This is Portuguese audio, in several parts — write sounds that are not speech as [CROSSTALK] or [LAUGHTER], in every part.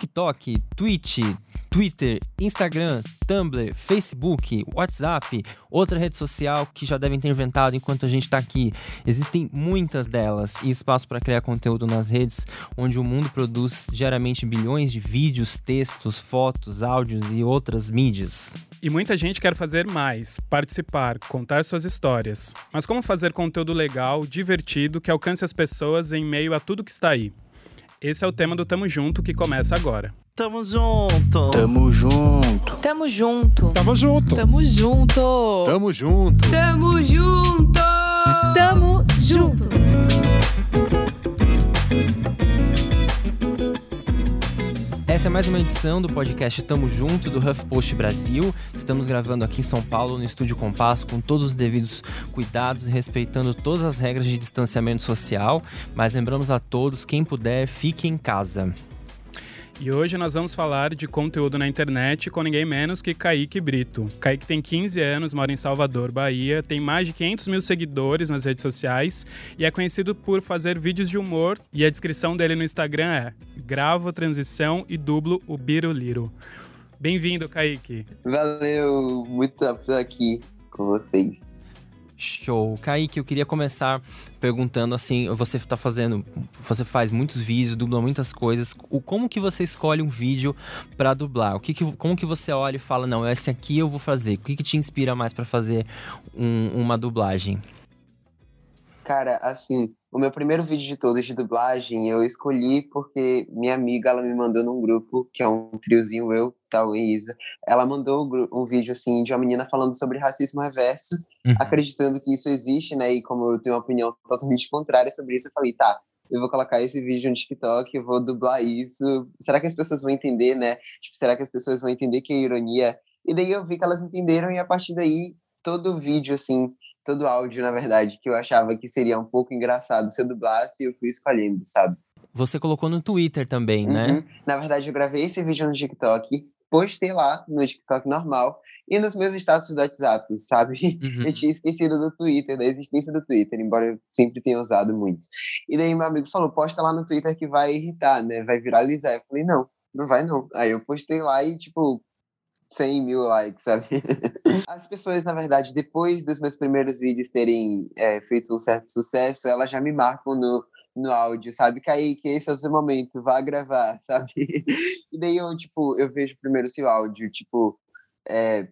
TikTok, Twitch, Twitter, Instagram, Tumblr, Facebook, WhatsApp, outra rede social que já devem ter inventado enquanto a gente está aqui. Existem muitas delas e espaço para criar conteúdo nas redes, onde o mundo produz diariamente bilhões de vídeos, textos, fotos, áudios e outras mídias. E muita gente quer fazer mais, participar, contar suas histórias. Mas como fazer conteúdo legal, divertido, que alcance as pessoas em meio a tudo que está aí? Esse é o tema do Tamo Junto que começa agora. Tamo junto. Tamo junto. Tamo junto. Tamo junto. Tamo junto. Tamo junto. Tamo junto. Tamo junto. Essa é mais uma edição do podcast Tamo Junto do HuffPost Brasil. Estamos gravando aqui em São Paulo, no Estúdio Compasso, com todos os devidos cuidados e respeitando todas as regras de distanciamento social. Mas lembramos a todos, quem puder, fique em casa. E hoje nós vamos falar de conteúdo na internet com ninguém menos que Kaique Brito. Kaique tem 15 anos, mora em Salvador, Bahia, tem mais de 500 mil seguidores nas redes sociais e é conhecido por fazer vídeos de humor. E a descrição dele no Instagram é: gravo transição e dublo o Biruliro. Bem-vindo, Kaique. Valeu, muito estar aqui com vocês. Show. Kaique, eu queria começar perguntando assim, você está fazendo, você faz muitos vídeos, dubla muitas coisas. O como que você escolhe um vídeo para dublar? O que, que como que você olha e fala, não, esse aqui eu vou fazer? O que, que te inspira mais para fazer um, uma dublagem? Cara, assim, o meu primeiro vídeo de todos de dublagem eu escolhi porque minha amiga ela me mandou num grupo que é um triozinho eu, tal e Isa. Ela mandou um vídeo assim de uma menina falando sobre racismo reverso, uhum. acreditando que isso existe, né? E como eu tenho uma opinião totalmente contrária sobre isso, eu falei, tá, eu vou colocar esse vídeo no TikTok, eu vou dublar isso. Será que as pessoas vão entender, né? Tipo, será que as pessoas vão entender que é ironia? E daí eu vi que elas entenderam e a partir daí todo o vídeo assim todo áudio, na verdade, que eu achava que seria um pouco engraçado se eu dublasse, eu fui escolhendo, sabe? Você colocou no Twitter também, né? uhum. né? Na verdade, eu gravei esse vídeo no TikTok, postei lá no TikTok normal e nos meus status do WhatsApp, sabe? Uhum. [LAUGHS] Eu tinha esquecido do Twitter, da existência do Twitter, embora eu sempre tenha usado muito. E daí meu amigo falou, posta lá no Twitter que vai irritar, né? Vai viralizar. Eu falei, não, não vai não. Aí eu postei lá e, tipo, 100 mil likes, sabe? [LAUGHS] As pessoas, na verdade, depois dos meus primeiros vídeos terem é, feito um certo sucesso, elas já me marcam no, no áudio, sabe? Kaique, esse é o seu momento, vá gravar, [LAUGHS] sabe? E daí eu, tipo, eu vejo primeiro seu áudio, tipo, é,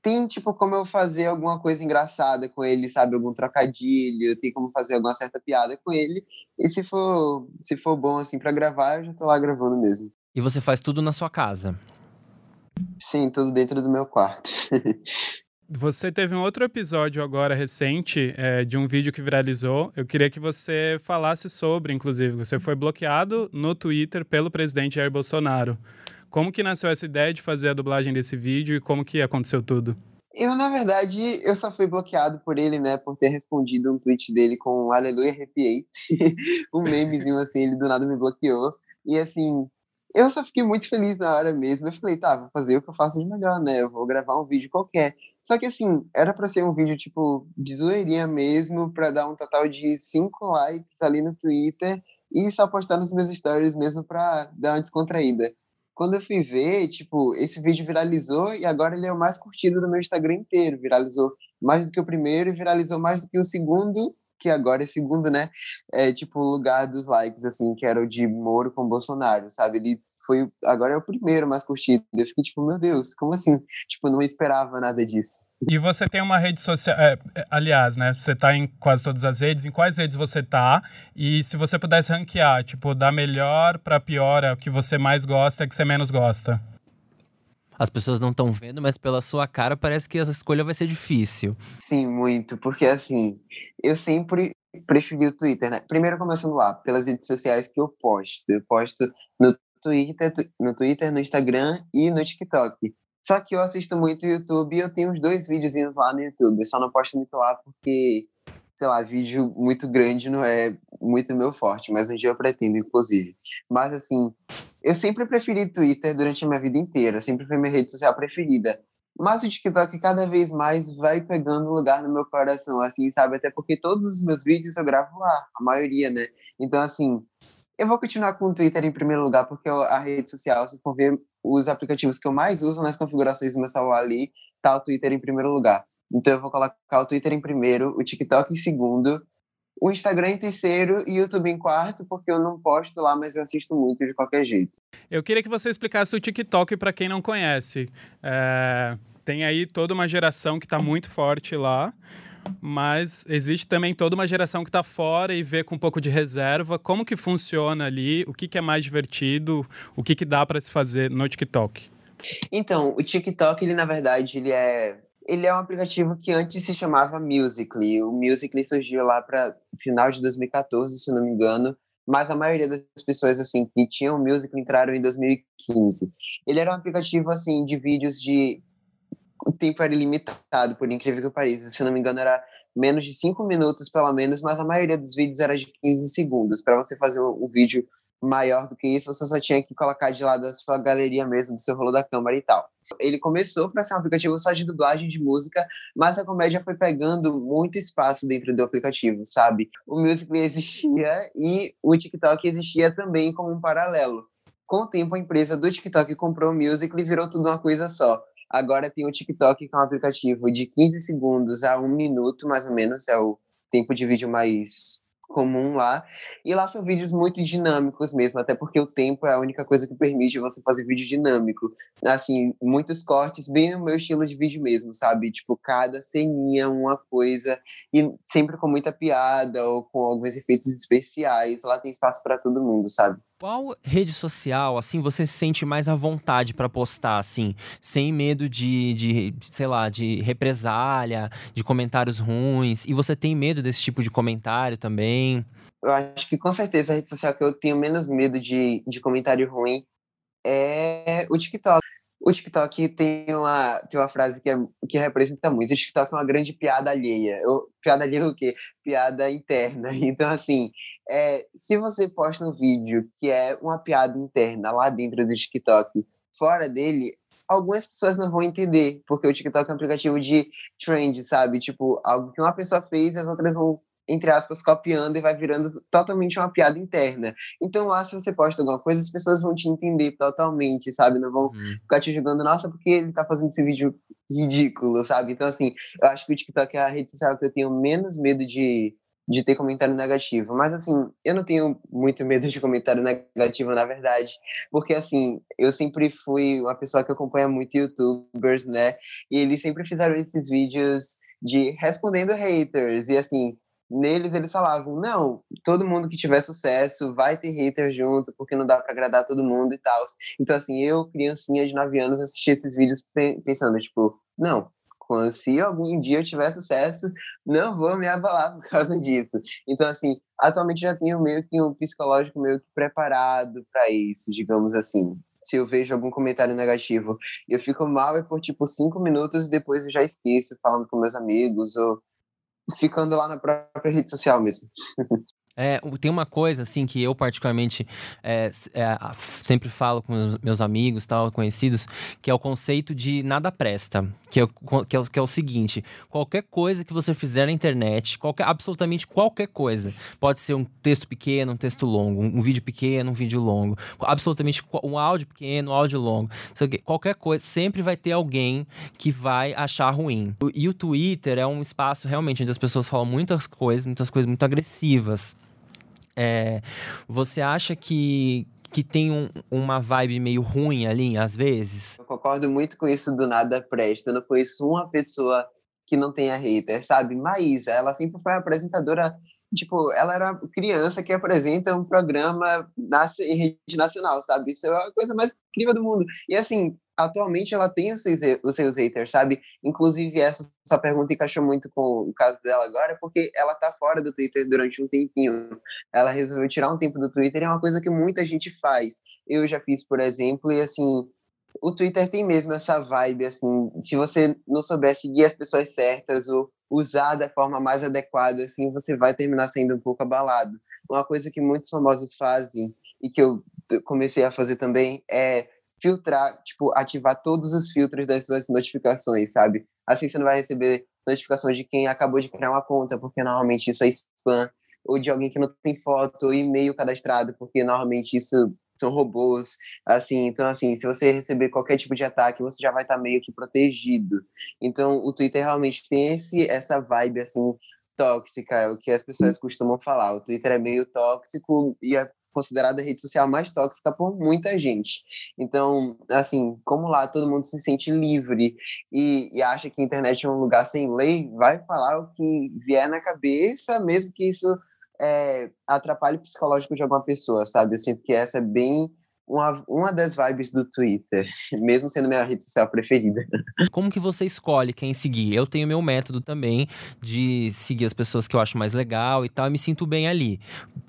tem, tipo, como eu fazer alguma coisa engraçada com ele, sabe? Algum trocadilho, tem como fazer alguma certa piada com ele. E se for, se for bom, assim, para gravar, eu já tô lá gravando mesmo. E você faz tudo na sua casa? Sim, tudo dentro do meu quarto. [LAUGHS] Você teve um outro episódio agora recente é, de um vídeo que viralizou. Eu queria que você falasse sobre, inclusive. Você foi bloqueado no Twitter pelo presidente Jair Bolsonaro. Como que nasceu essa ideia de fazer a dublagem desse vídeo e como que aconteceu tudo? Eu, na verdade, eu só fui bloqueado por ele, né, por ter respondido um tweet dele com Aleluia Arrepiei. [LAUGHS] um memezinho assim, ele do nada me bloqueou. E assim, eu só fiquei muito feliz na hora mesmo. Eu falei, tá, vou fazer o que eu faço de melhor, né? Eu vou gravar um vídeo qualquer. Só que assim, era para ser um vídeo tipo de zoeirinha mesmo, para dar um total de 5 likes ali no Twitter e só postar nos meus stories mesmo para dar uma descontraída. Quando eu fui ver, tipo, esse vídeo viralizou e agora ele é o mais curtido do meu Instagram inteiro. Viralizou mais do que o primeiro e viralizou mais do que o segundo que agora é segundo, né? É tipo o lugar dos likes, assim, que era o de Moro com Bolsonaro, sabe? Ele foi. Agora é o primeiro mais curtido. Eu fiquei tipo, meu Deus, como assim? Tipo, não esperava nada disso. E você tem uma rede social. É, é, aliás, né? Você tá em quase todas as redes. Em quais redes você tá? E se você pudesse ranquear, tipo, da melhor pra pior, é o que você mais gosta e que você menos gosta? As pessoas não estão vendo, mas pela sua cara parece que essa escolha vai ser difícil. Sim, muito, porque assim, eu sempre preferi o Twitter, né? Primeiro começando lá, pelas redes sociais que eu posto. Eu posto no Twitter, no Twitter, no Instagram e no TikTok. Só que eu assisto muito YouTube e eu tenho uns dois videozinhos lá no YouTube. Eu só não posto muito lá porque, sei lá, vídeo muito grande não é muito meu forte, mas um dia eu pretendo, inclusive. Mas assim, eu sempre preferi Twitter durante a minha vida inteira, sempre foi minha rede social preferida. Mas o TikTok cada vez mais vai pegando lugar no meu coração, assim, sabe? Até porque todos os meus vídeos eu gravo lá, a maioria, né? Então, assim, eu vou continuar com o Twitter em primeiro lugar, porque a rede social, se for ver os aplicativos que eu mais uso nas configurações do meu celular ali, tá o Twitter em primeiro lugar. Então eu vou colocar o Twitter em primeiro, o TikTok em segundo, o Instagram em terceiro e o YouTube em quarto, porque eu não posto lá, mas eu assisto muito de qualquer jeito. Eu queria que você explicasse o TikTok para quem não conhece. É, tem aí toda uma geração que está muito forte lá, mas existe também toda uma geração que está fora e vê com um pouco de reserva. Como que funciona ali? O que, que é mais divertido? O que, que dá para se fazer no TikTok? Então, o TikTok, ele na verdade, ele é ele é um aplicativo que antes se chamava Musical.ly. O Musical.ly surgiu lá para final de 2014, se não me engano, mas a maioria das pessoas assim que tinham o Musical.ly entraram em 2015. Ele era um aplicativo assim de vídeos de o tempo era ilimitado, por incrível que pareça. Se não me engano, era menos de 5 minutos, pelo menos, mas a maioria dos vídeos era de 15 segundos. Para você fazer um vídeo maior do que isso, você só tinha que colocar de lado a sua galeria mesmo, do seu rolo da câmera e tal. Ele começou para ser um aplicativo só de dublagem de música, mas a comédia foi pegando muito espaço dentro do aplicativo, sabe? O Musical.ly existia e o TikTok existia também como um paralelo. Com o tempo, a empresa do TikTok comprou o Musical.ly e virou tudo uma coisa só. Agora tem o TikTok, que é um aplicativo de 15 segundos a um minuto, mais ou menos, é o tempo de vídeo mais comum lá. E lá são vídeos muito dinâmicos mesmo, até porque o tempo é a única coisa que permite você fazer vídeo dinâmico. Assim, muitos cortes, bem no meu estilo de vídeo mesmo, sabe? Tipo, cada ceninha uma coisa, e sempre com muita piada ou com alguns efeitos especiais. Lá tem espaço para todo mundo, sabe? Qual rede social, assim, você se sente mais à vontade para postar, assim, sem medo de, de, sei lá, de represália, de comentários ruins? E você tem medo desse tipo de comentário também? Eu acho que com certeza a rede social que eu tenho menos medo de, de comentário ruim é o TikTok. O TikTok tem uma, tem uma frase que, é, que representa muito. O TikTok é uma grande piada alheia. Piada alheia o quê? Piada interna. [LAUGHS] Então, assim, é, se você posta um vídeo que é uma piada interna lá dentro do TikTok, fora dele, algumas pessoas não vão entender, porque o TikTok é um aplicativo de trend, sabe? Tipo, algo que uma pessoa fez e as outras vão entre aspas, copiando e vai virando totalmente uma piada interna. Então lá, se você posta alguma coisa, as pessoas vão te entender totalmente, sabe? Não vão hum. ficar te julgando, nossa, porque ele tá fazendo esse vídeo ridículo, sabe? Então, assim, eu acho que o TikTok é a rede social que eu tenho menos medo de, de ter comentário negativo. Mas, assim, eu não tenho muito medo de comentário negativo, na verdade, porque, assim, eu sempre fui uma pessoa que acompanha muito youtubers, né? E eles sempre fizeram esses vídeos de respondendo haters, e, assim, neles eles falavam, não, todo mundo que tiver sucesso vai ter hater junto, porque não dá para agradar todo mundo e tal. Então, assim, eu, criancinha de 9 anos, assisti esses vídeos pensando, tipo, não, se algum dia eu tiver sucesso, não vou me abalar por causa disso. Então, assim, atualmente já tenho meio que um psicológico meio que preparado para isso, digamos assim. Se eu vejo algum comentário negativo, eu fico mal e por tipo cinco minutos depois eu já esqueço, falando com meus amigos ou ficando lá na própria rede social mesmo. [LAUGHS] É, tem uma coisa, assim, que eu particularmente é, é, sempre falo com meus, amigos, tal, conhecidos, que é o conceito de nada presta. Que é, que, é, que é o seguinte: qualquer coisa que você fizer na internet, qualquer, absolutamente qualquer coisa, pode ser um texto pequeno, um texto longo, um, um vídeo pequeno, um vídeo longo, absolutamente um áudio pequeno, um áudio longo, qualquer coisa, sempre vai ter alguém que vai achar ruim. E o Twitter é um espaço realmente onde as pessoas falam muitas coisas, muitas coisas muito agressivas. É, você acha que, que tem um, uma vibe meio ruim ali, às vezes? Eu concordo muito com isso do nada presta. Eu não conheço uma pessoa que não tenha hater, sabe? Maísa, ela sempre foi apresentadora tipo, ela era criança que apresenta um programa em rede nacional, sabe? Isso é a coisa mais incrível do mundo. E assim, atualmente ela tem os seus, os seus haters, sabe? Inclusive, essa sua pergunta encaixou muito com o caso dela agora, porque ela tá fora do Twitter durante um tempinho. Ela resolveu tirar um tempo do Twitter é uma coisa que muita gente faz. Eu já fiz, por exemplo, e assim, o Twitter tem mesmo essa vibe, assim, se você não souber seguir as pessoas certas ou usar da forma mais adequada, assim, você vai terminar sendo um pouco abalado. Uma coisa que muitos famosos fazem e que eu comecei a fazer também é filtrar, tipo, ativar todos os filtros das suas notificações, sabe? Assim você não vai receber notificações de quem acabou de criar uma conta, porque normalmente isso é spam. ou de alguém que não tem foto, ou e-mail cadastrado, porque normalmente isso são robôs, assim, então assim, se você receber qualquer tipo de ataque, você já vai estar tá meio que protegido. Então, o Twitter realmente tem esse essa vibe assim tóxica, é o que as pessoas costumam falar. O Twitter é meio tóxico e é considerada a rede social mais tóxica por muita gente. Então, assim, como lá todo mundo se sente livre e, e, acha que a internet é um lugar sem lei, vai falar o que vier na cabeça, mesmo que isso é, atrapalhe o psicológico de alguma pessoa, sabe? Eu sinto que essa é bem uma, uma das vibes do Twitter, [LAUGHS] mesmo sendo minha rede social preferida. Como que você escolhe quem seguir? Eu tenho meu método também de seguir as pessoas que eu acho mais legal e tal, e me sinto bem ali.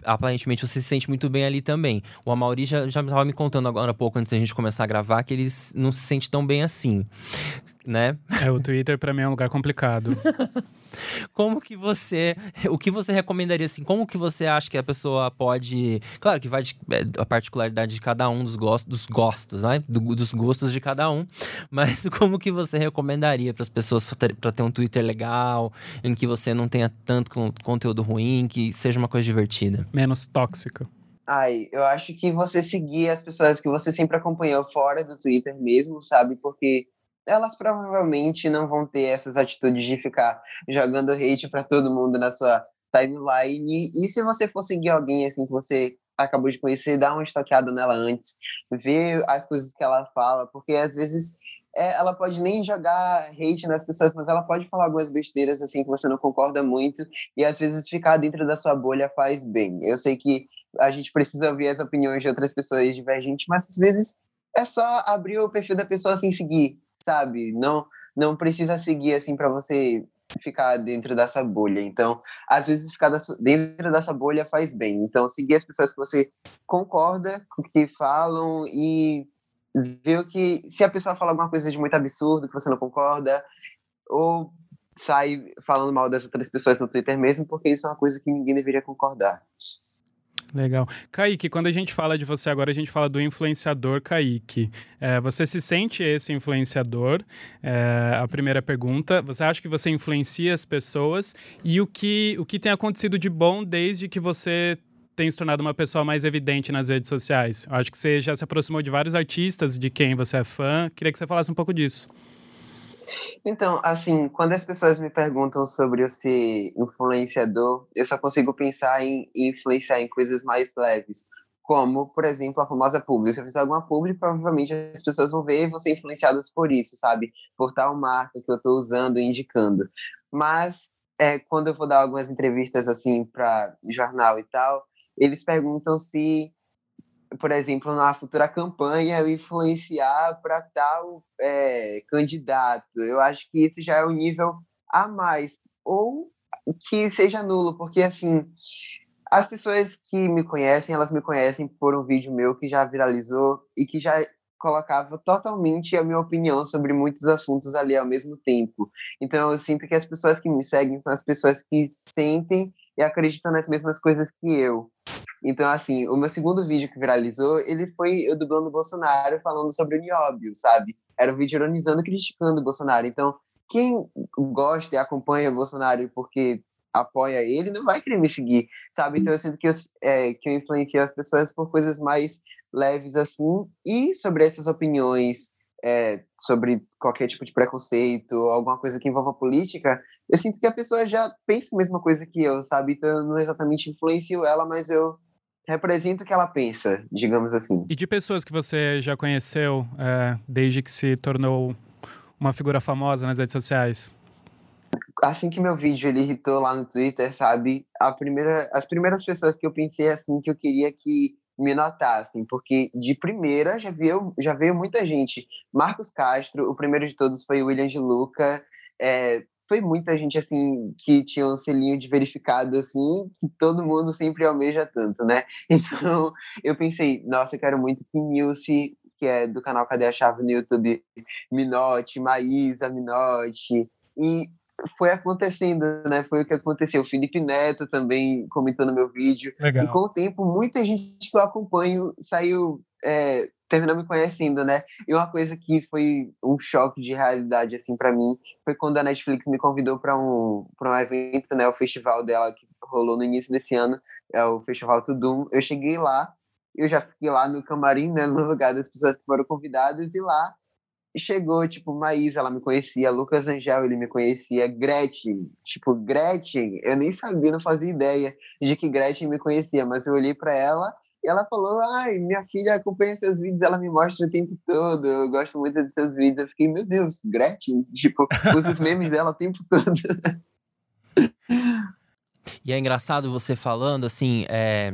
Aparentemente você se sente muito bem ali também. O Amaury já, já estava me contando agora há pouco, antes da gente começar a gravar, que ele não se sente tão bem assim, né? É, o Twitter para mim é um lugar complicado. [LAUGHS] como que você. O que você recomendaria, assim? Como que você acha que a pessoa pode. Claro que vai de, é, a particularidade de cada um dos gostos, dos gostos, né? Do, dos gostos de cada um. Mas [LAUGHS] como que você recomendaria para as pessoas para ter um Twitter legal, em que você não tenha tanto conteúdo ruim, que seja uma coisa divertida? Menos tóxica. Ai, eu acho que você seguir as pessoas que você sempre acompanhou fora do Twitter mesmo, sabe? Porque elas provavelmente não vão ter essas atitudes de ficar jogando hate para todo mundo na sua timeline. E se você for seguir alguém assim que você acabou de conhecer, dá uma estoqueada nela antes, ver as coisas que ela fala, porque às vezes é, ela pode nem jogar hate nas pessoas, mas ela pode falar algumas besteiras assim que você não concorda muito e às vezes ficar dentro da sua bolha faz bem. Eu sei que a gente precisa ouvir as opiniões de outras pessoas divergentes, mas às vezes é só abrir o perfil da pessoa assim seguir sabe? Não, não precisa seguir assim para você ficar dentro dessa bolha. Então, às vezes ficar dentro dessa bolha faz bem. Então, seguir as pessoas que você concorda com o que falam e ver o que se a pessoa fala alguma coisa de muito absurdo que você não concorda ou sai falando mal das outras pessoas no Twitter mesmo, porque isso é uma coisa que ninguém deveria concordar. Legal. Kaique, quando a gente fala de você agora, a gente fala do influenciador Kaique. É, você se sente esse influenciador? É, a primeira pergunta. Você acha que você influencia as pessoas? E o que, o que tem acontecido de bom desde que você tem se tornado uma pessoa mais evidente nas redes sociais? Eu acho que você já se aproximou de vários artistas de quem você é fã. Queria que você falasse um pouco disso. Então, assim, quando as pessoas me perguntam sobre eu ser influenciador, eu só consigo pensar em influenciar em coisas mais leves, como, por exemplo, a famosa publi. Se eu fizer alguma publi, provavelmente as pessoas vão ver e vão ser influenciadas por isso, sabe? Por tal marca que eu estou usando e indicando. Mas, é, quando eu vou dar algumas entrevistas, assim, para jornal e tal, eles perguntam se por exemplo, na futura campanha, influenciar para tal é, candidato. Eu acho que isso já é um nível a mais. Ou que seja nulo, porque assim, as pessoas que me conhecem, elas me conhecem por um vídeo meu que já viralizou e que já colocava totalmente a minha opinião sobre muitos assuntos ali ao mesmo tempo. Então eu sinto que as pessoas que me seguem são as pessoas que sentem e acreditam nas mesmas coisas que eu. Então, assim, o meu segundo vídeo que viralizou, ele foi eu dublando o Bolsonaro falando sobre o nióbio, sabe? Era um vídeo ironizando criticando o Bolsonaro. Então, quem gosta e acompanha o Bolsonaro porque apoia ele, não vai querer me seguir, sabe? Então eu sinto que eu, é, que eu influencio as pessoas por coisas mais leves assim, e sobre essas opiniões, é, sobre qualquer tipo de preconceito, alguma coisa que envolva política, eu sinto que a pessoa já pensa a mesma coisa que eu, sabe? Então eu não exatamente influencio ela, mas eu represento o que ela pensa, digamos assim. E de pessoas que você já conheceu é, desde que se tornou uma figura famosa nas redes sociais? Assim que meu vídeo ele irritou lá no Twitter, sabe? A primeira, as primeiras pessoas que eu pensei assim que eu queria que me notassem, porque de primeira já veio, já veio muita gente. Marcos Castro, o primeiro de todos foi o William de Luca, é, foi muita gente assim que tinha um selinho de verificado assim, que todo mundo sempre almeja tanto, né? [LAUGHS] Então eu pensei, nossa, eu quero muito que Nilce, que é do canal Cadê a Chave no YouTube, me note, Maísa me note. E foi acontecendo, né? Foi o que aconteceu. O Felipe Neto também comentou no meu vídeo. Legal. E com o tempo, muita gente que eu acompanho saiu é, terminou me conhecendo, né? E uma coisa que foi um choque de realidade assim para mim foi quando a Netflix me convidou para um para um evento, né, o festival dela que rolou no início desse ano, é o Festival Tudum. Eu cheguei lá, eu já fiquei lá no camarim, né, no lugar das pessoas que foram convidadas, e lá chegou, tipo, Maísa, ela me conhecia, Lucas Angel, ele me conhecia, Gretchen, tipo, Gretchen, eu nem sabia, não fazia ideia de que Gretchen me conhecia, mas eu olhei para ela e ela falou, ai, minha filha acompanha seus vídeos, ela me mostra o tempo todo, eu gosto muito dos seus vídeos. Eu fiquei, meu Deus, Gretchen, tipo, usa os memes dela o tempo todo. E é engraçado você falando, assim, é,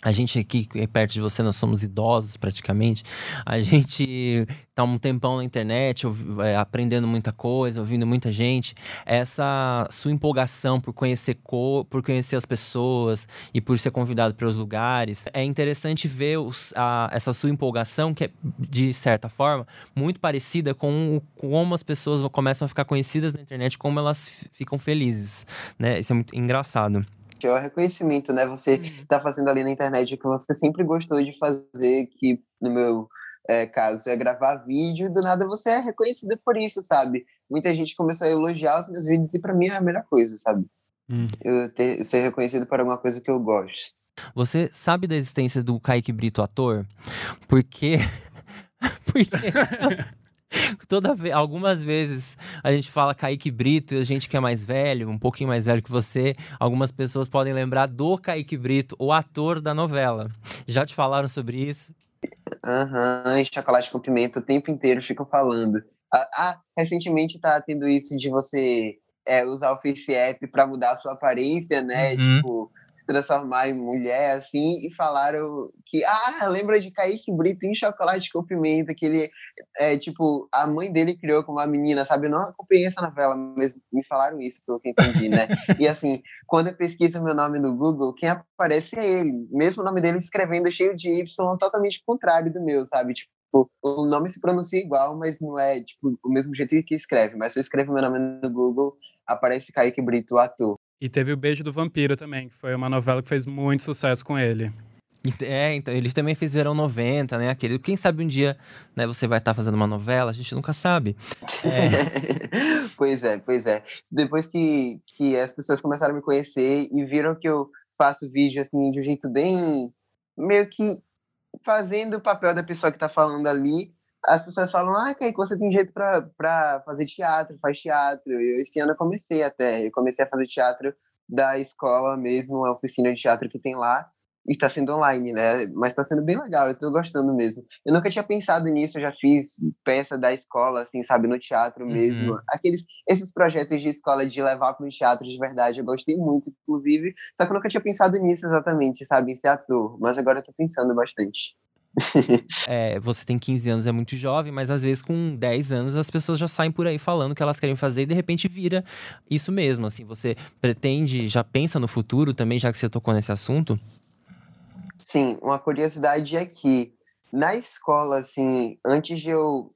a gente aqui perto de você, nós somos idosos praticamente. A [LAUGHS] gente tá um tempão na internet, é, aprendendo muita coisa, ouvindo muita gente. Essa sua empolgação por conhecer por conhecer as pessoas e por ser convidado para os lugares, é interessante ver os, a, essa sua empolgação, que é, de certa forma, muito parecida com como as pessoas começam a ficar conhecidas na internet, como elas ficam felizes, né? Isso é muito engraçado é o reconhecimento, né? Você está uhum. fazendo ali na internet o que você sempre gostou de fazer, que no meu é, caso é gravar vídeo, do nada você é reconhecido por isso, sabe? Muita gente começou a elogiar os meus vídeos e para mim é a melhor coisa, sabe? Hum. Eu ter, ser reconhecido por alguma coisa que eu gosto. Você sabe da existência do Kaique Brito ator? Porque. [LAUGHS] Porque. [LAUGHS] Toda vez, algumas vezes a gente fala Kaique Brito e a gente que é mais velho, um pouquinho mais velho que você, algumas pessoas podem lembrar do Kaique Brito, o ator da novela. Já te falaram sobre isso? Aham, uhum, chocolate com pimenta o tempo inteiro ficam falando. Ah, ah recentemente tá tendo isso de você é, usar o Face App para mudar a sua aparência, né? Uhum. Tipo, transformar em mulher, assim, e falaram que, ah, lembra de Kaique Brito em Chocolate com Pimenta, que ele, é, tipo, a mãe dele criou como uma menina, sabe? Eu não acompanhei essa novela, mas me falaram isso, pelo que entendi, né? e, assim, quando eu pesquiso meu nome no Google, quem aparece é ele, mesmo o nome dele escrevendo cheio de Y, totalmente contrário do meu, sabe? Tipo, o nome se pronuncia igual, mas não é, tipo, o mesmo jeito que escreve. Mas se eu escrevo meu nome no Google, aparece Kaique Brito, ator. E teve o Beijo do Vampiro também, que foi uma novela que fez muito sucesso com ele. É, então, ele também fez Verão 90, né? Aquele, quem sabe um dia né, você vai estar tá fazendo uma novela, a gente nunca sabe. É. [LAUGHS] pois é, pois é. Depois que, que as pessoas começaram a me conhecer e viram que eu faço vídeo assim de um jeito bem meio que fazendo o papel da pessoa que tá falando ali, as pessoas falam, ah, Kaique, você tem jeito para fazer teatro, faz teatro. Eu, esse ano eu comecei até, eu comecei a fazer teatro da escola mesmo, a oficina de teatro que tem lá, e está sendo online, né? Mas está sendo bem legal, eu estou gostando mesmo. Eu nunca tinha pensado nisso, eu já fiz peça da escola, assim, sabe, no teatro mesmo. Uhum. Aqueles, esses projetos de escola de levar para o teatro de verdade, eu gostei muito, inclusive, só que eu nunca tinha pensado nisso exatamente, sabe, em ser ator. Mas agora eu tô pensando bastante. [LAUGHS] é, você tem 15 anos, é muito jovem, mas às vezes com 10 anos as pessoas já saem por aí falando o que elas querem fazer e de repente vira isso mesmo. Assim, você pretende, já pensa no futuro também, já que você tocou nesse assunto? Sim, uma curiosidade é que na escola, assim, antes de eu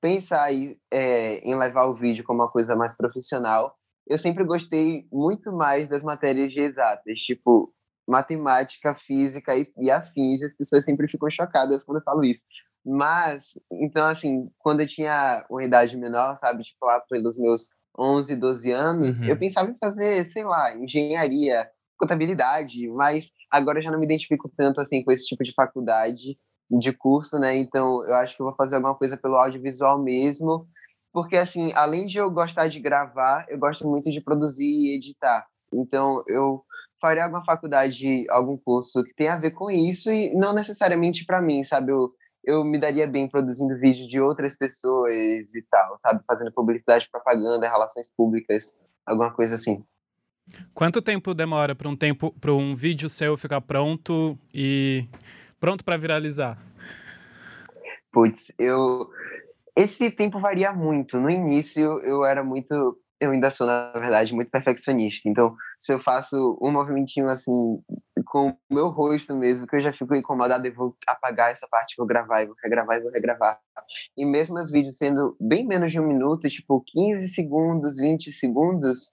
pensar em, é, em levar o vídeo como uma coisa mais profissional, eu sempre gostei muito mais das matérias de exatas, tipo matemática, física e, e afins, e as pessoas sempre ficam chocadas quando eu falo isso. Mas, então, assim, quando eu tinha uma idade menor, sabe, tipo lá pelos meus 11, 12 anos, uhum. eu pensava em fazer, sei lá, engenharia, contabilidade, mas agora eu já não me identifico tanto, assim, com esse tipo de faculdade, de curso, né? Então, eu acho que eu vou fazer alguma coisa pelo audiovisual mesmo, porque, assim, além de eu gostar de gravar, eu gosto muito de produzir e editar. Então, eu faria alguma faculdade, algum curso que tenha a ver com isso e não necessariamente para mim, sabe? Eu, eu me daria bem produzindo vídeos de outras pessoas e tal, sabe? Fazendo publicidade, propaganda, relações públicas, alguma coisa assim. Quanto tempo demora para um tempo para um vídeo seu ficar pronto e pronto para viralizar? Putz, eu esse tempo varia muito. No início eu era muito eu ainda sou, na verdade, muito perfeccionista. Então, se eu faço um movimentinho assim, com o meu rosto mesmo, que eu já fico incomodado, eu vou apagar essa parte, vou gravar, e vou regravar, e vou regravar. E mesmo os vídeos sendo bem menos de um minuto, tipo 15 segundos, 20 segundos,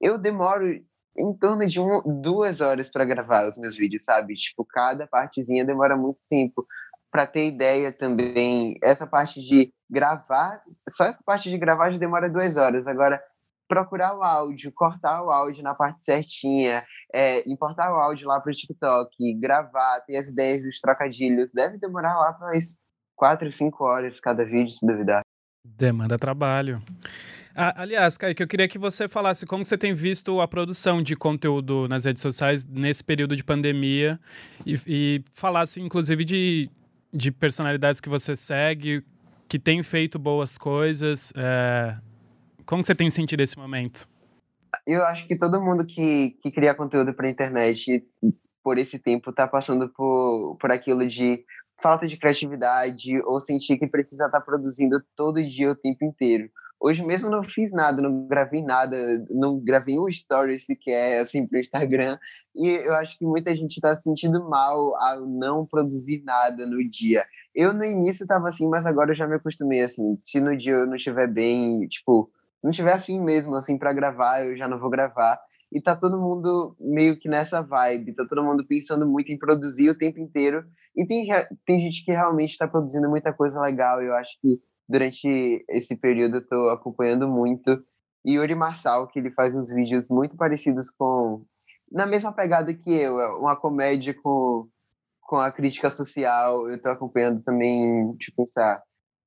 eu demoro em torno de um, duas horas para gravar os meus vídeos, sabe? Tipo, cada partezinha demora muito tempo. Para ter ideia também, essa parte de gravar, só essa parte de gravar já demora duas horas. Agora, procurar o áudio, cortar o áudio na parte certinha, é, importar o áudio lá para o TikTok, gravar, ter as ideias dos trocadilhos, deve demorar lá para umas quatro, cinco horas cada vídeo, se duvidar. Demanda trabalho. Ah, aliás, Kaique, eu queria que você falasse como você tem visto a produção de conteúdo nas redes sociais nesse período de pandemia e, e falasse, inclusive, de, de personalidades que você segue, que tem feito boas coisas. É... Como você tem sentido esse momento? Eu acho que todo mundo que, que cria conteúdo para internet por esse tempo está passando por, por aquilo de falta de criatividade ou sentir que precisa estar tá produzindo todo dia o tempo inteiro. Hoje mesmo não fiz nada, não gravei nada, não gravei um story sequer, assim, pro Instagram. E eu acho que muita gente está se sentindo mal ao não produzir nada no dia. Eu no início estava assim, mas agora eu já me acostumei, assim. Se no dia eu não estiver bem, tipo, não tiver afim mesmo, assim, para gravar, eu já não vou gravar. E tá todo mundo meio que nessa vibe, tá todo mundo pensando muito em produzir o tempo inteiro. E tem, tem gente que realmente está produzindo muita coisa legal. Eu acho que durante esse período eu tô acompanhando muito. E Yuri Marçal, que ele faz uns vídeos muito parecidos com. Na mesma pegada que eu, é uma comédia com, com a crítica social. Eu tô acompanhando também, tipo, pensar.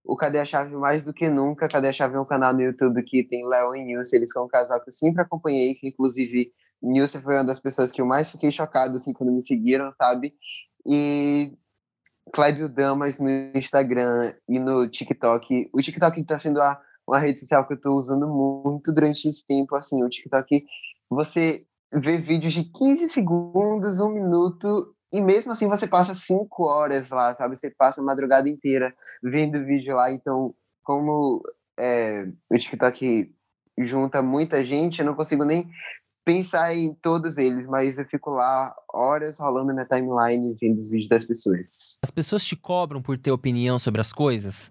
O Cadê a Chave mais do que nunca. Cadê a Chave é um canal no YouTube que tem Léo e Nilce. Eles são um casal que eu sempre acompanhei, que inclusive Nilce foi uma das pessoas que eu mais fiquei chocado assim quando me seguiram, sabe? E Clébio Damas no Instagram e no TikTok. O TikTok está sendo a, uma rede social que eu estou usando muito durante esse tempo. Assim, o TikTok, você vê vídeos de 15 segundos, um minuto, e mesmo assim você passa cinco horas lá, sabe? Você passa a madrugada inteira vendo vídeo lá. Então, como é, o TikTok junta muita gente, eu não consigo nem pensar em todos eles, mas eu fico lá horas rolando minha timeline vendo os vídeos das pessoas. As pessoas te cobram por ter opinião sobre as coisas,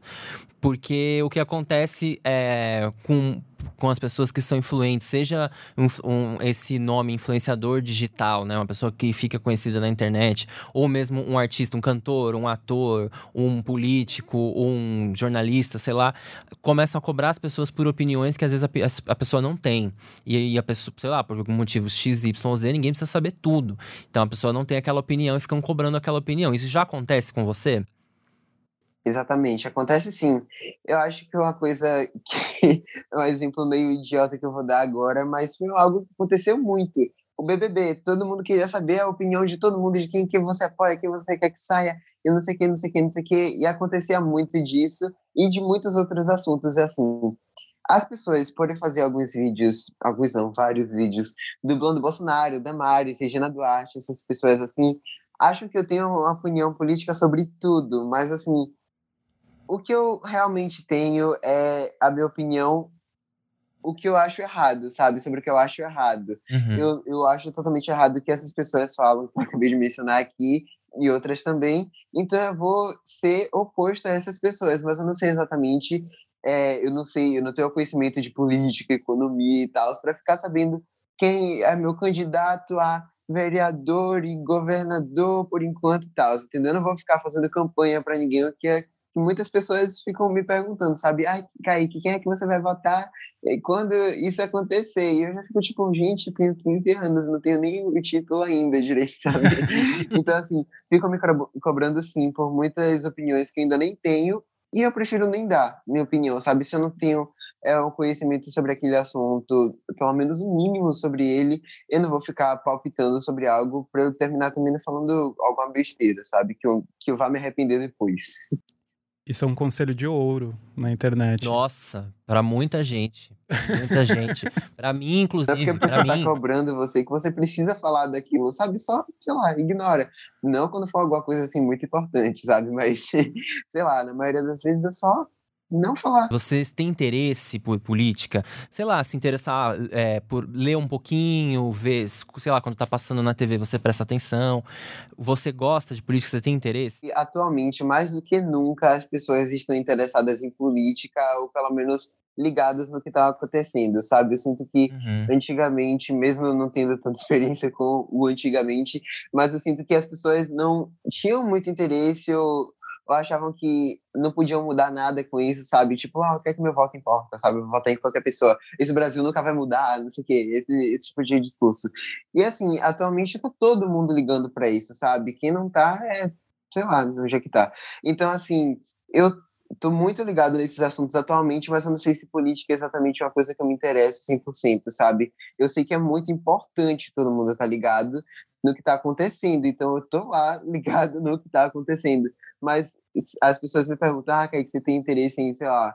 porque o que acontece é com com as pessoas que são influentes, seja um, um, esse nome influenciador digital, né? Uma pessoa que fica conhecida na internet, ou mesmo um artista, um cantor, um ator, um político, um jornalista, sei lá, começam a cobrar as pessoas por opiniões que às vezes a, a pessoa não tem. E, e a pessoa, sei lá, por algum motivo X, Y, Z, ninguém precisa saber tudo. Então a pessoa não tem aquela opinião e ficam cobrando aquela opinião. Isso já acontece com você? Exatamente, acontece sim. Eu acho que uma coisa [LAUGHS] que é um exemplo meio idiota que eu vou dar agora, mas foi algo que aconteceu muito. O BBB, todo mundo queria saber a opinião de todo mundo, de quem que você apoia, quem você quer que saia, e não sei o que, não sei o que, não sei o que, e acontecia muito disso e de muitos outros assuntos, assim. As pessoas podem fazer alguns vídeos, alguns não, vários vídeos, dublando Bolsonaro, Damares, Regina Duarte, essas pessoas assim, acham que eu tenho uma opinião política sobre tudo, mas assim, o que eu realmente tenho é a minha opinião, o que eu acho errado, sabe? Sobre o que eu acho errado. Uhum. Eu, eu acho totalmente errado o que essas pessoas falam, que eu acabei de mencionar aqui, e outras também. Então eu vou ser oposto a essas pessoas, mas eu não sei exatamente, é, eu não sei, eu não tenho conhecimento de política, economia e tal, para ficar sabendo quem é meu candidato a vereador e governador por enquanto e tal, entendeu? Eu não vou ficar fazendo campanha para ninguém, o que é muitas pessoas ficam me perguntando, sabe? Ai, Kaique, quem é que você vai votar e quando isso acontecer? E eu já fico tipo, gente, eu tenho 15 anos, não tenho nem o título ainda direito, sabe? [LAUGHS] então, assim, ficam me cobrando, sim, por muitas opiniões que eu ainda nem tenho e eu prefiro nem dar minha opinião, sabe? Se eu não tenho é, um conhecimento sobre aquele assunto, pelo menos um mínimo sobre ele, eu não vou ficar palpitando sobre algo para eu terminar também falando alguma besteira, sabe? Que eu, que eu vá me arrepender depois. Isso é um conselho de ouro na internet. Nossa, para muita gente. Muita [LAUGHS] gente. Para mim, inclusive. Não é porque a pessoa tá mim... cobrando você que você precisa falar daquilo, sabe? Só, sei lá, ignora. Não quando for alguma coisa assim muito importante, sabe? Mas, [LAUGHS] sei lá, na maioria das vezes é só não falar. Vocês têm interesse por política? Sei lá, se interessar é, por ler um pouquinho, ver, sei lá, quando tá passando na TV você presta atenção. Você gosta de política? Você tem interesse? Atualmente, mais do que nunca, as pessoas estão interessadas em política, ou pelo menos ligadas no que estava acontecendo, sabe? Eu sinto que uhum. antigamente, mesmo não tendo tanta [LAUGHS] experiência com o antigamente, mas eu sinto que as pessoas não tinham muito interesse ou achavam que não podiam mudar nada com isso, sabe? Tipo, ah, o que é que meu voto importa, sabe? Eu vou votar em qualquer pessoa. Esse Brasil nunca vai mudar, não sei o quê. Esse, esse tipo de discurso. E, assim, atualmente tá todo mundo ligando para isso, sabe? Quem não tá é, sei lá, onde é que tá. Então, assim, eu tô muito ligado nesses assuntos atualmente, mas eu não sei se política é exatamente uma coisa que eu me interesso 100%, sabe? Eu sei que é muito importante todo mundo estar tá ligado no que está acontecendo, então eu tô lá [LAUGHS] ligado no que está acontecendo. Mas as pessoas me perguntam, ah, que você tem interesse em, sei lá,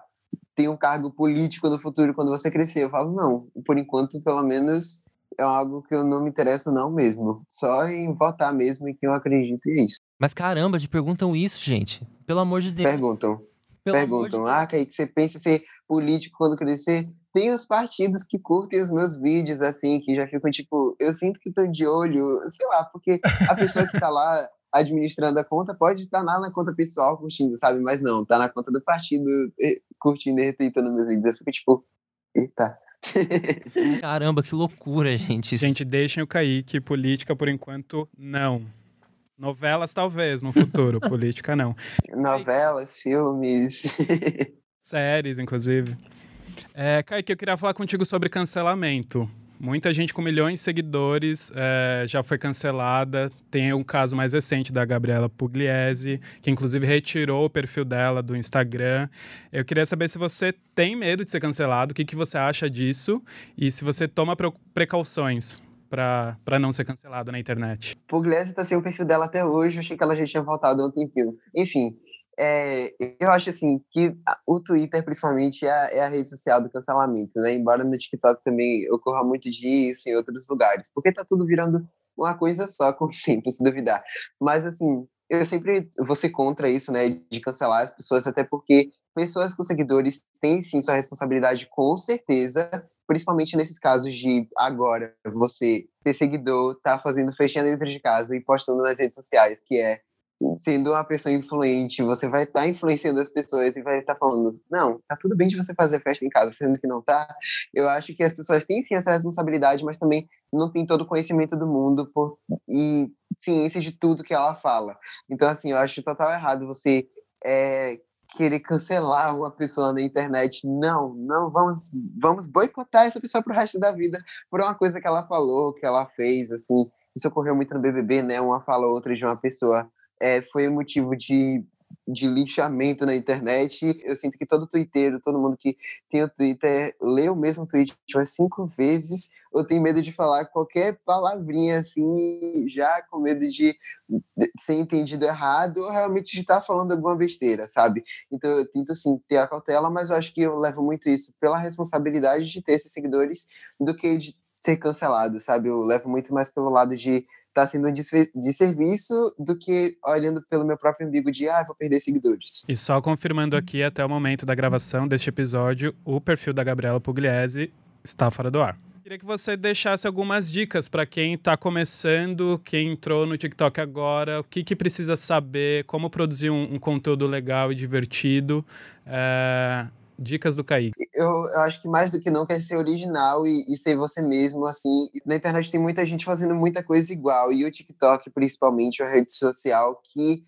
ter um cargo político no futuro quando você crescer? Eu falo, não, por enquanto, pelo menos, é algo que eu não me interesso não mesmo. Só em votar mesmo em quem eu acredito e é isso. Mas caramba, te perguntam isso, gente. Pelo amor de Deus. Perguntam. Pelo perguntam, de ah, que você pensa em ser político quando crescer? Tem os partidos que curtem os meus vídeos, assim, que já ficam tipo, eu sinto que estão de olho, sei lá, porque a pessoa que está lá administrando a conta pode estar lá na conta pessoal curtindo, sabe? Mas não, tá na conta do partido eh, curtindo e retweetando meus vídeos. Eu fico tipo, eita. [LAUGHS] Caramba, que loucura, gente. Gente, deixem o Kaique, política por enquanto, não. Novelas, talvez, no futuro. [LAUGHS] Política, não. Novelas, filmes. [LAUGHS] Séries, inclusive. É, Kaique, eu queria falar contigo sobre cancelamento. Muita gente com milhões de seguidores é, já foi cancelada. Tem um caso mais recente da Gabriela Pugliese, que inclusive retirou o perfil dela do Instagram. Eu queria saber se você tem medo de ser cancelado, o que, que você acha disso e se você toma precauções para não ser cancelado na internet. Pugliese tá sem o perfil dela até hoje, achei que ela já tinha voltado há um tempinho. Enfim, é, eu acho assim que o Twitter, principalmente, é a, é a, rede social do cancelamento, né? Embora no TikTok também ocorra muito disso em outros lugares, porque tá tudo virando uma coisa só [LAUGHS] com o tempo, se duvidar. Mas assim, eu sempre vou ser contra isso, né? De cancelar as pessoas, até porque pessoas com seguidores têm sim sua responsabilidade, com certeza, principalmente nesses casos de agora você ter seguidor, tá fazendo festinha dentro de casa e postando nas redes sociais, que é sendo uma pessoa influente, você vai estar tá influenciando as pessoas e vai estar tá falando, não, tá tudo bem de você fazer festa em casa, sendo que não tá. Eu acho que as pessoas têm sim essa responsabilidade, mas também não tem todo o conhecimento do mundo por, e ciência de tudo que ela fala. Então, assim, eu acho total errado você é, querer cancelar uma pessoa na internet. Não, não, vamos, vamos boicotar essa pessoa pro resto da vida por uma coisa que ela falou, que ela fez, assim. Isso ocorreu muito no BBB, né? Uma fala outra de uma pessoa é, foi motivo de de linchamento na internet. Eu sinto que todo twitteiro, todo mundo que tem o Twitter, lê o mesmo tweet umas cinco vezes, ou tem medo de falar qualquer palavrinha assim, já com medo de ser entendido errado, ou realmente de estar tá falando alguma besteira, sabe? Então eu tento, sim, ter a cautela, mas eu acho que eu levo muito isso pela responsabilidade de ter esses seguidores do que de ser cancelado, sabe? Eu levo muito mais pelo lado de tá sendo um de serviço do que olhando pelo meu próprio umbigo de, ah, vou perder seguidores. E só confirmando aqui, até o momento da gravação deste episódio, o perfil da Gabriela Pugliese está fora do ar. Queria que você deixasse algumas dicas para quem está começando, quem entrou no TikTok agora, o que, que precisa saber, como produzir um, um conteúdo legal e divertido. É, Dicas do Kaique. Eu, eu, acho que mais do que não quer ser original e, e, ser você mesmo, assim. Na internet tem muita gente fazendo muita coisa igual. E o TikTok, principalmente, é uma rede social que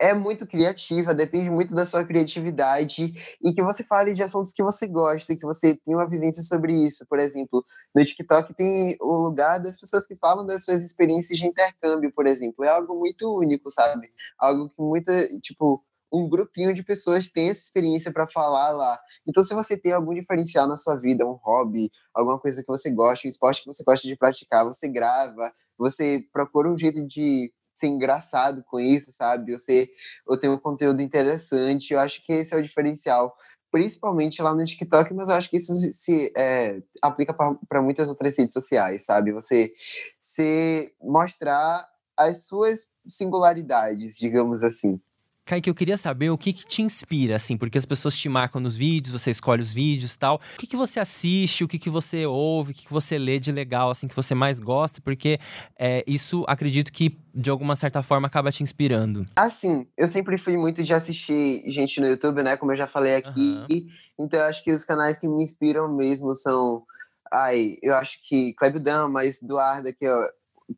é muito criativa, depende muito da sua criatividade e que você fale de assuntos que você gosta e que você tenha uma vivência sobre isso. Por exemplo, no TikTok tem o lugar das pessoas que falam das suas experiências de intercâmbio, por exemplo. É algo muito único, sabe? Algo que muita, tipo, um grupinho de pessoas tem essa experiência para falar lá. Então, se você tem algum diferencial na sua vida, um hobby, alguma coisa que você gosta, um esporte que você gosta de praticar, você grava, você procura um jeito de ser engraçado com isso, sabe? Você ou tem um conteúdo interessante. Eu acho que esse é o diferencial, principalmente lá no TikTok, mas eu acho que isso se é, aplica para muitas outras redes sociais, sabe? Você se mostrar as suas singularidades, digamos assim. Kaique, eu queria saber o que, que te inspira, assim, porque as pessoas te marcam nos vídeos, você escolhe os vídeos tal. O que, que você assiste, o que, que você ouve, o que, que você lê de legal, assim, que você mais gosta, porque é, isso acredito que, de alguma certa forma, acaba te inspirando. Assim, eu sempre fui muito de assistir gente no YouTube, né? Como eu já falei aqui. Uhum. Então, eu acho que os canais que me inspiram mesmo são. Ai, eu acho que Clébio Dama, Eduarda, que, é,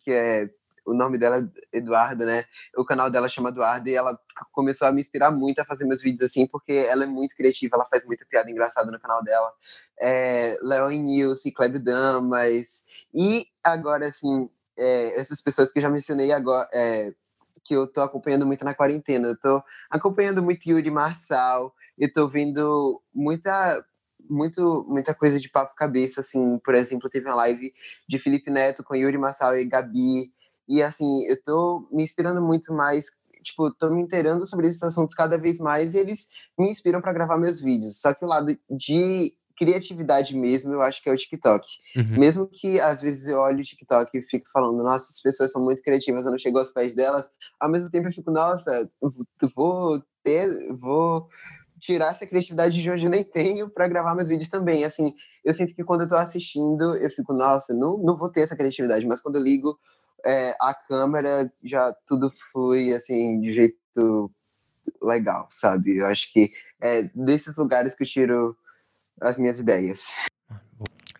que é o nome dela é Eduarda, né? O canal dela chama Eduarda e ela começou a me inspirar muito a fazer meus vídeos assim, porque ela é muito criativa, ela faz muita piada engraçada no canal dela. É, Leon Nilce, Clébio Damas. E agora, assim, é, essas pessoas que eu já mencionei agora, é, que eu tô acompanhando muito na quarentena. Eu tô acompanhando muito Yuri Marçal, eu tô vendo muita muito, muita coisa de papo cabeça, assim, por exemplo, teve uma live de Felipe Neto com Yuri Marçal e Gabi, e assim, eu tô me inspirando muito mais, tipo, tô me inteirando sobre esses assuntos cada vez mais e eles me inspiram para gravar meus vídeos. Só que o lado de criatividade mesmo, eu acho que é o TikTok. Uhum. Mesmo que às vezes eu olho o TikTok e fico falando, nossa, as pessoas são muito criativas, eu não chego aos pés delas, ao mesmo tempo eu fico, nossa, vou ter, vou tirar essa criatividade de onde eu nem tenho para gravar meus vídeos também. Assim, eu sinto que quando eu tô assistindo, eu fico, nossa, não, não vou ter essa criatividade, mas quando eu ligo é, a câmera, já tudo flui, assim, de jeito legal, sabe? Eu acho que é desses lugares que eu tiro as minhas ideias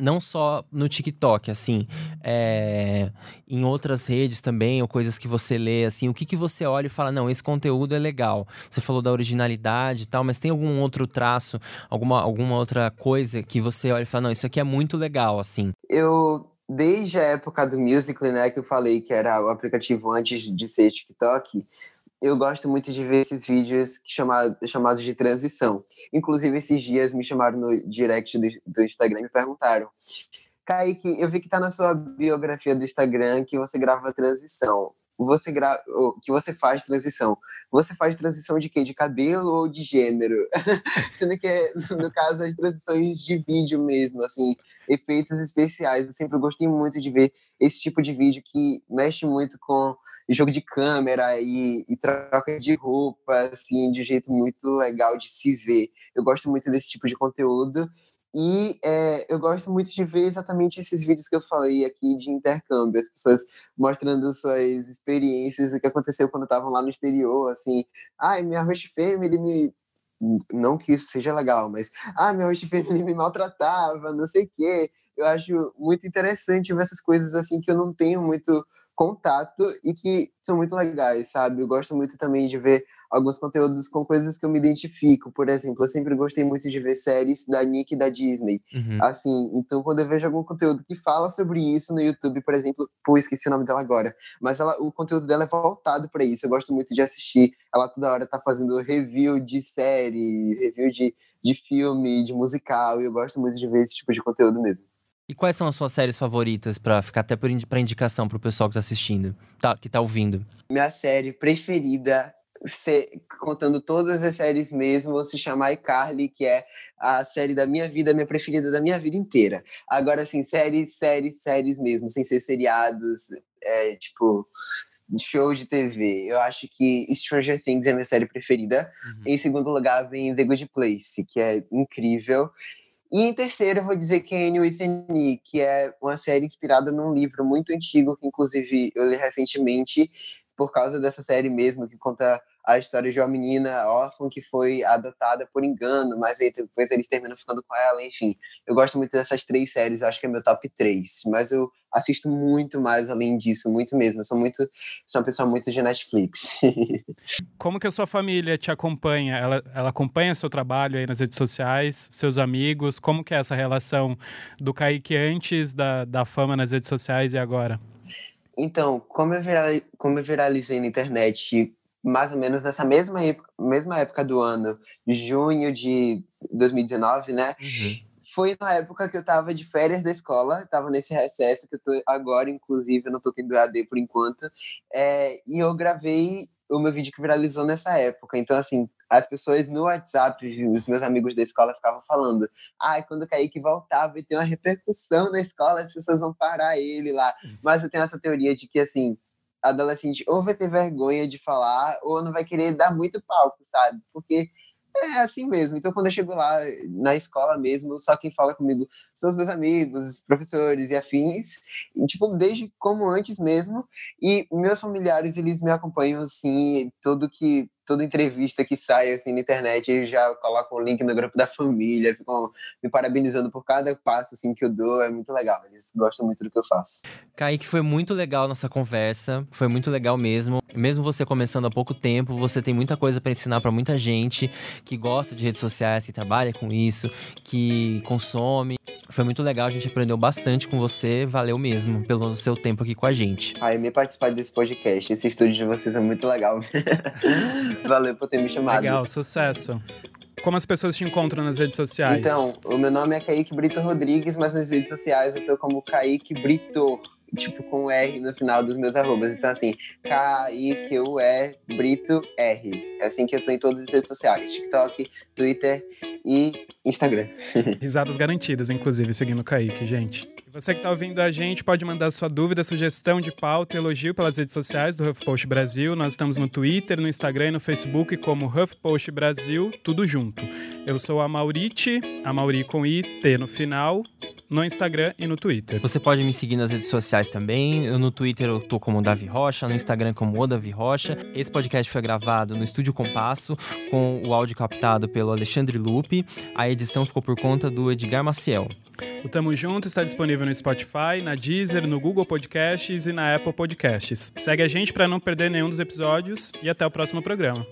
não só no TikTok, assim, é, em outras redes também, ou coisas que você lê, assim, o que, que você olha e fala, não, esse conteúdo é legal. Você falou da originalidade e tal, mas tem algum outro traço, alguma, alguma outra coisa que você olha e fala, não, isso aqui é muito legal, assim? Eu, desde a época do Musical.ly, né, que eu falei que era o aplicativo antes de ser TikTok, eu gosto muito de ver esses vídeos chamado, chamados de transição. Inclusive, esses dias me chamaram no direct do, do Instagram e me perguntaram: Kaique, eu vi que tá na sua biografia do Instagram que você grava transição. Você gra... que você faz transição. Você faz transição de quê? De cabelo ou de gênero? [LAUGHS] Sendo que, é, no caso, as transições de vídeo mesmo, assim, efeitos especiais. Eu sempre gostei muito de ver esse tipo de vídeo que mexe muito com jogo de câmera e, e, troca de roupa, assim, de um jeito muito legal de se ver. Eu gosto muito desse tipo de conteúdo. E é, eu gosto muito de ver exatamente esses vídeos que eu falei aqui de intercâmbio, as pessoas mostrando suas experiências, o que aconteceu quando estavam lá no exterior, assim, ai, minha host fêmea, ele me não que isso seja legal, mas ah, meu host fêmea me maltratava, não sei o quê. Eu acho muito interessante ver essas coisas assim que eu não tenho muito contato e que são muito legais, sabe? Eu gosto muito também de ver alguns conteúdos com coisas que eu me identifico. Por exemplo, eu sempre gostei muito de ver séries da Nick e da Disney. Uhum. Assim, então quando eu vejo algum conteúdo que fala sobre isso no YouTube, por exemplo, pô, esqueci o nome dela agora, mas ela, o conteúdo dela é voltado para isso. Eu gosto muito de assistir. Ela toda hora tá fazendo review de série, review de, de filme, de musical, e eu gosto muito de ver esse tipo de conteúdo mesmo. E quais são as suas séries favoritas para ficar até para indicação pro pessoal que tá assistindo, tá, que tá ouvindo? Minha série preferida, se, contando todas as séries mesmo, se chama iCarly, que é a série da minha vida, minha preferida da minha vida inteira. Agora, assim, séries, séries, séries mesmo, sem ser seriados, é, tipo, show de TV. Eu acho que Stranger Things é a minha série preferida. Uhum. Em segundo lugar vem The Good Place, que é incrível. E em terceiro, eu vou dizer Kenny with E, que é uma série inspirada num livro muito antigo, que inclusive eu li recentemente, por causa dessa série mesmo, que conta a história de uma menina órfã que foi adotada por engano, mas aí depois eles terminam ficando com ela, enfim. Eu gosto muito dessas três séries, acho que é meu top três, mas eu assisto muito mais além disso, muito mesmo. Eu sou muito, sou uma pessoa muito de Netflix. [LAUGHS] Como que a sua família te acompanha? Ela, ela acompanha seu trabalho aí nas redes sociais, seus amigos? Como que é essa relação do Kaique antes da, da fama nas redes sociais e agora? Então, como eu viralizei na internet mais ou menos nessa mesma época, mesma época do ano, junho de 2019, né? Uhum. Foi na época que eu tava de férias da escola, tava nesse recesso que eu tô agora, inclusive, eu não tô tendo AD por enquanto, é, e eu gravei o meu vídeo que viralizou nessa época. Então, assim, as pessoas no WhatsApp, os meus amigos da escola ficavam falando: ai, ah, quando o Kaique voltar, vai ter uma repercussão na escola, as pessoas vão parar ele lá. Uhum. Mas eu tenho essa teoria de que, assim, adolescente ou vai ter vergonha de falar ou não vai querer dar muito palco, sabe? Porque é assim mesmo. Então, quando eu chego lá na escola mesmo, só quem fala comigo são os meus amigos, professores e afins, e, tipo, desde como antes mesmo. E meus familiares, eles me acompanham, assim, tudo que toda entrevista que sai assim na internet, eles já colocam o link no grupo da família, ficam me parabenizando por cada passo assim que eu dou, é muito legal. Eles gostam muito do que eu faço. Kaique, foi muito legal nossa conversa, foi muito legal mesmo. Mesmo você começando há pouco tempo, você tem muita coisa para ensinar para muita gente que gosta de redes sociais, que trabalha com isso, que consome. Foi muito legal, a gente aprendeu bastante com você, valeu mesmo pelo seu tempo aqui com a gente. Ai, me participar desse podcast, esse estúdio de vocês é muito legal. [LAUGHS] valeu por ter me chamado. Legal, sucesso. Como as pessoas te encontram nas redes sociais? Então, o meu nome é Kaique Brito Rodrigues, mas nas redes sociais eu tô como Kaique Brito, tipo com R no final dos meus arrobas. Então, assim, K-I-Q-E Brito R. É assim que eu tô em todas as redes sociais: TikTok, Twitter e Instagram. [LAUGHS] Risadas garantidas, inclusive, seguindo o Kaique, gente. Você que está ouvindo a gente pode mandar sua dúvida, sugestão de pauta e elogio pelas redes sociais do HuffPost Brasil. Nós estamos no Twitter, no Instagram e no Facebook como HuffPost Brasil, tudo junto. Eu sou a Maurite, a Mauri com I, T no final, no Instagram e no Twitter. Você pode me seguir nas redes sociais também. Eu no Twitter eu tô como Davi Rocha, no Instagram como o Davi Rocha. Esse podcast foi gravado no Estúdio Compasso, com o áudio captado pelo Alexandre Lupe. A edição ficou por conta do Edgar Maciel. O Tamo Junto está disponível no Spotify, na Deezer, no Google Podcasts e na Apple Podcasts. Segue a gente para não perder nenhum dos episódios e até o próximo programa.